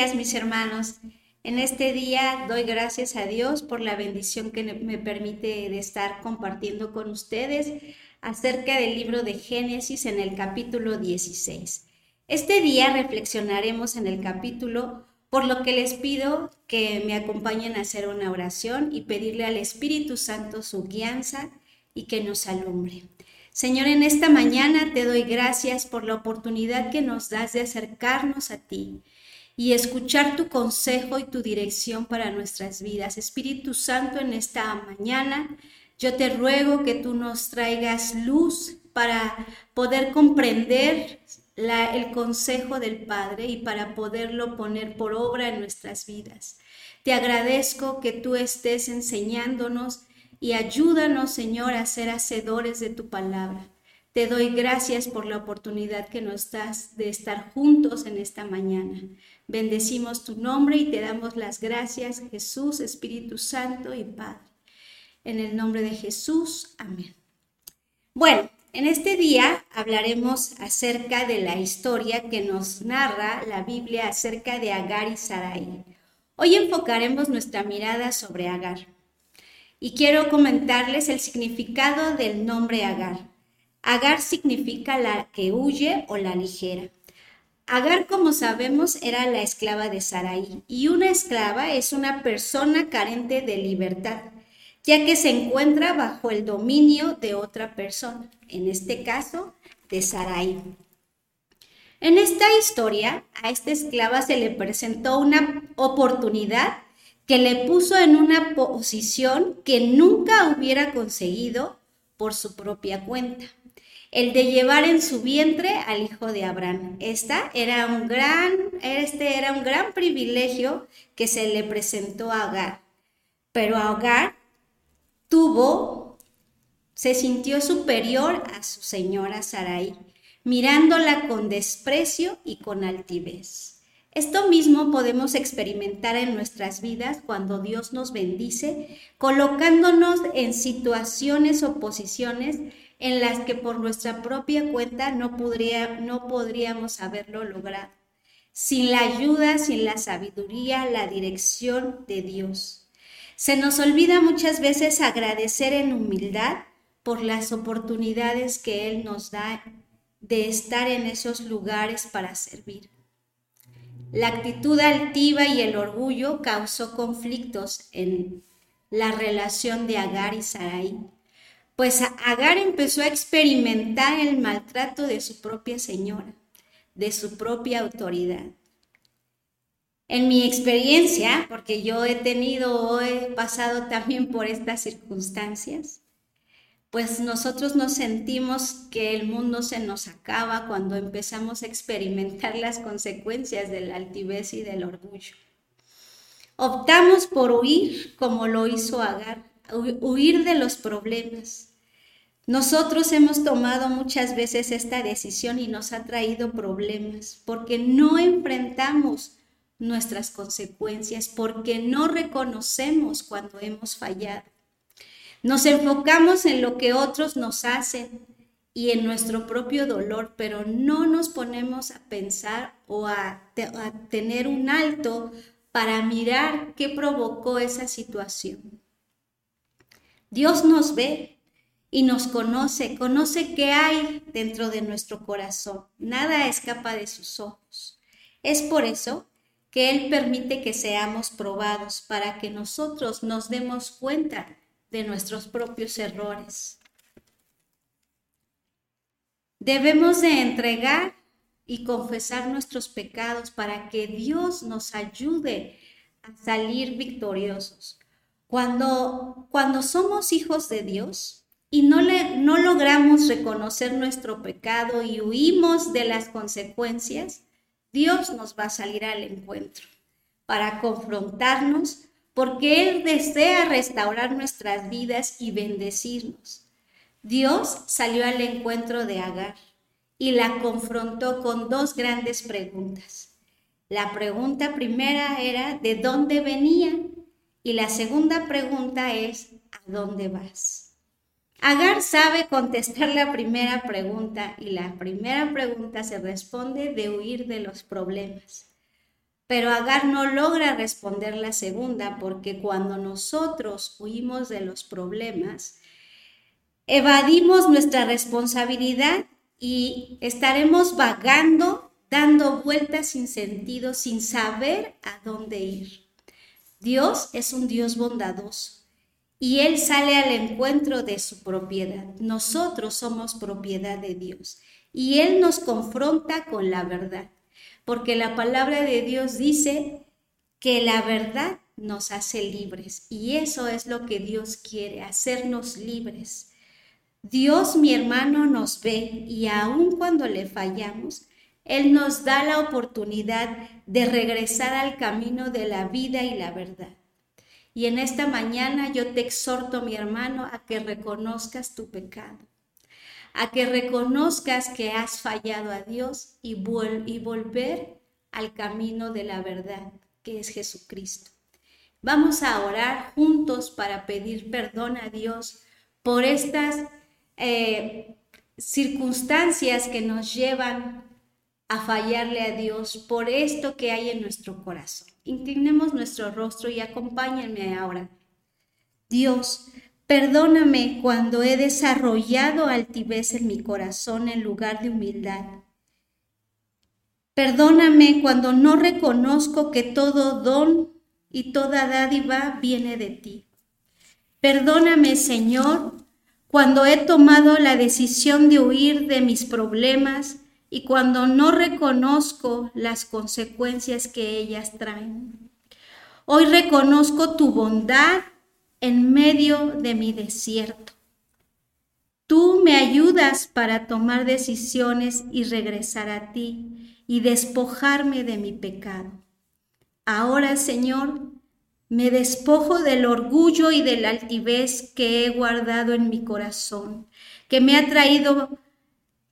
días, mis hermanos. En este día doy gracias a Dios por la bendición que me permite de estar compartiendo con ustedes acerca del libro de Génesis en el capítulo 16. Este día reflexionaremos en el capítulo, por lo que les pido que me acompañen a hacer una oración y pedirle al Espíritu Santo su guianza y que nos alumbre. Señor, en esta mañana te doy gracias por la oportunidad que nos das de acercarnos a ti y escuchar tu consejo y tu dirección para nuestras vidas. Espíritu Santo, en esta mañana yo te ruego que tú nos traigas luz para poder comprender el consejo del Padre y para poderlo poner por obra en nuestras vidas. Te agradezco que tú estés enseñándonos y ayúdanos, Señor, a ser hacedores de tu palabra. Te doy gracias por la oportunidad que nos das de estar juntos en esta mañana. Bendecimos tu nombre y te damos las gracias, Jesús, Espíritu Santo y Padre. En el nombre de Jesús, amén. Bueno, en este día hablaremos acerca de la historia que nos narra la Biblia acerca de Agar y Sarai. Hoy enfocaremos nuestra mirada sobre Agar. Y quiero comentarles el significado del nombre Agar. Agar significa la que huye o la ligera. Agar, como sabemos, era la esclava de Sarai y una esclava es una persona carente de libertad ya que se encuentra bajo el dominio de otra persona, en este caso de Sarai. En esta historia, a esta esclava se le presentó una oportunidad que le puso en una posición que nunca hubiera conseguido por su propia cuenta. El de llevar en su vientre al hijo de Abraham. Esta era un gran, este era un gran privilegio que se le presentó a Agar. Pero Agar tuvo, se sintió superior a su señora Sarai, mirándola con desprecio y con altivez. Esto mismo podemos experimentar en nuestras vidas cuando Dios nos bendice, colocándonos en situaciones o posiciones en las que por nuestra propia cuenta no, podría, no podríamos haberlo logrado, sin la ayuda, sin la sabiduría, la dirección de Dios. Se nos olvida muchas veces agradecer en humildad por las oportunidades que Él nos da de estar en esos lugares para servir. La actitud altiva y el orgullo causó conflictos en la relación de Agar y Sarai, pues Agar empezó a experimentar el maltrato de su propia señora, de su propia autoridad. En mi experiencia, porque yo he tenido o he pasado también por estas circunstancias, pues nosotros nos sentimos que el mundo se nos acaba cuando empezamos a experimentar las consecuencias de la altivez y del orgullo. Optamos por huir como lo hizo Agar, huir de los problemas. Nosotros hemos tomado muchas veces esta decisión y nos ha traído problemas porque no enfrentamos nuestras consecuencias porque no reconocemos cuando hemos fallado. Nos enfocamos en lo que otros nos hacen y en nuestro propio dolor, pero no nos ponemos a pensar o a, tener un alto para mirar qué provocó esa situación. Dios nos ve y nos conoce, conoce qué hay dentro de nuestro corazón. Nada escapa de sus ojos. Es por eso que Él permite que seamos probados para que nosotros nos demos cuenta de nuestros propios errores. Debemos de entregar y confesar nuestros pecados para que Dios nos ayude a salir victoriosos. Cuando, cuando somos hijos de Dios y no, le, no logramos reconocer nuestro pecado y huimos de las consecuencias, Dios nos va a salir al encuentro para confrontarnos porque Él desea restaurar nuestras vidas y bendecirnos. Dios salió al encuentro de Agar y la confrontó con dos grandes preguntas. La pregunta primera era ¿de dónde venía? Y la segunda pregunta es ¿a dónde vas? Agar sabe contestar la primera pregunta y la primera pregunta se responde de huir de los problemas. Pero Agar no logra responder la segunda porque cuando nosotros huimos de los problemas, evadimos nuestra responsabilidad y estaremos vagando, dando vueltas sin sentido, sin saber a dónde ir. Dios es un Dios bondadoso y Él sale al encuentro de su propiedad. Nosotros somos propiedad de Dios y Él nos confronta con la verdad porque la palabra de Dios dice que la verdad nos hace libres y eso es lo que Dios quiere, hacernos libres. Dios, mi hermano, nos ve y aun cuando le fallamos, Él nos da la oportunidad de regresar al camino de la vida y la verdad. Y en esta mañana yo te exhorto, mi hermano, a que reconozcas tu pecado a que reconozcas que has fallado a Dios y, y volver al camino de la verdad, que es Jesucristo. Vamos a orar juntos para pedir perdón a Dios por estas eh, circunstancias que nos llevan a fallarle a Dios, por esto que hay en nuestro corazón. Inclinemos nuestro rostro y acompáñenme ahora. Dios, Perdóname cuando he desarrollado altivez en mi corazón en lugar de humildad. Perdóname cuando no reconozco que todo don y toda dádiva viene de ti. Perdóname, Señor, cuando he tomado la decisión de huir de mis problemas y cuando no reconozco las consecuencias que ellas traen. Hoy reconozco tu bondad en medio de mi desierto. Tú me ayudas para tomar decisiones y regresar a ti y despojarme de mi pecado. Ahora, Señor, me despojo del orgullo y de la altivez que he guardado en mi corazón, que me ha traído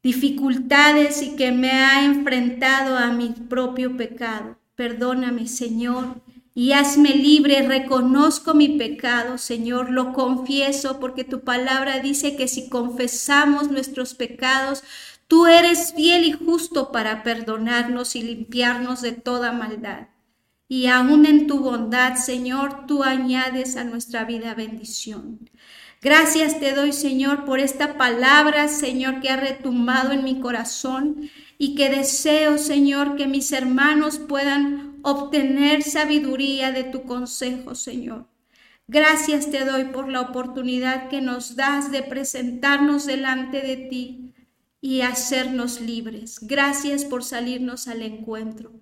dificultades y que me ha enfrentado a mi propio pecado. Perdóname, Señor, y hazme libre. Reconozco mi pecado, Señor, lo confieso porque tu palabra dice que si confesamos nuestros pecados, tú eres fiel y justo para perdonarnos y limpiarnos de toda maldad. Y aún en tu bondad, Señor, tú añades a nuestra vida bendición. Gracias te doy, Señor, por esta palabra, Señor, que ha retumbado en mi corazón y que deseo, Señor, que mis hermanos puedan obtener sabiduría de tu consejo, Señor. Gracias te doy por la oportunidad que nos das de presentarnos delante de ti y hacernos libres. Gracias por salirnos al encuentro.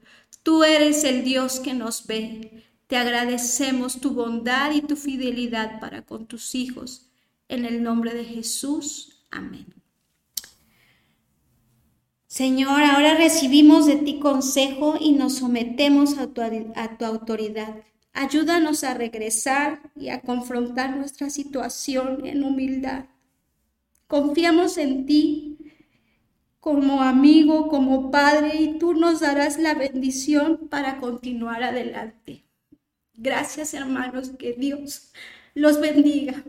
Tú eres el Dios que nos ve. Te agradecemos tu bondad y tu fidelidad para con tus hijos. En el nombre de Jesús. Amén. Señor, ahora recibimos de ti consejo y nos sometemos a tu, autoridad. Ayúdanos a regresar y a confrontar nuestra situación en humildad. Confiamos en ti como amigo, como padre, y tú nos darás la bendición para continuar adelante. Gracias hermanos, que Dios los bendiga.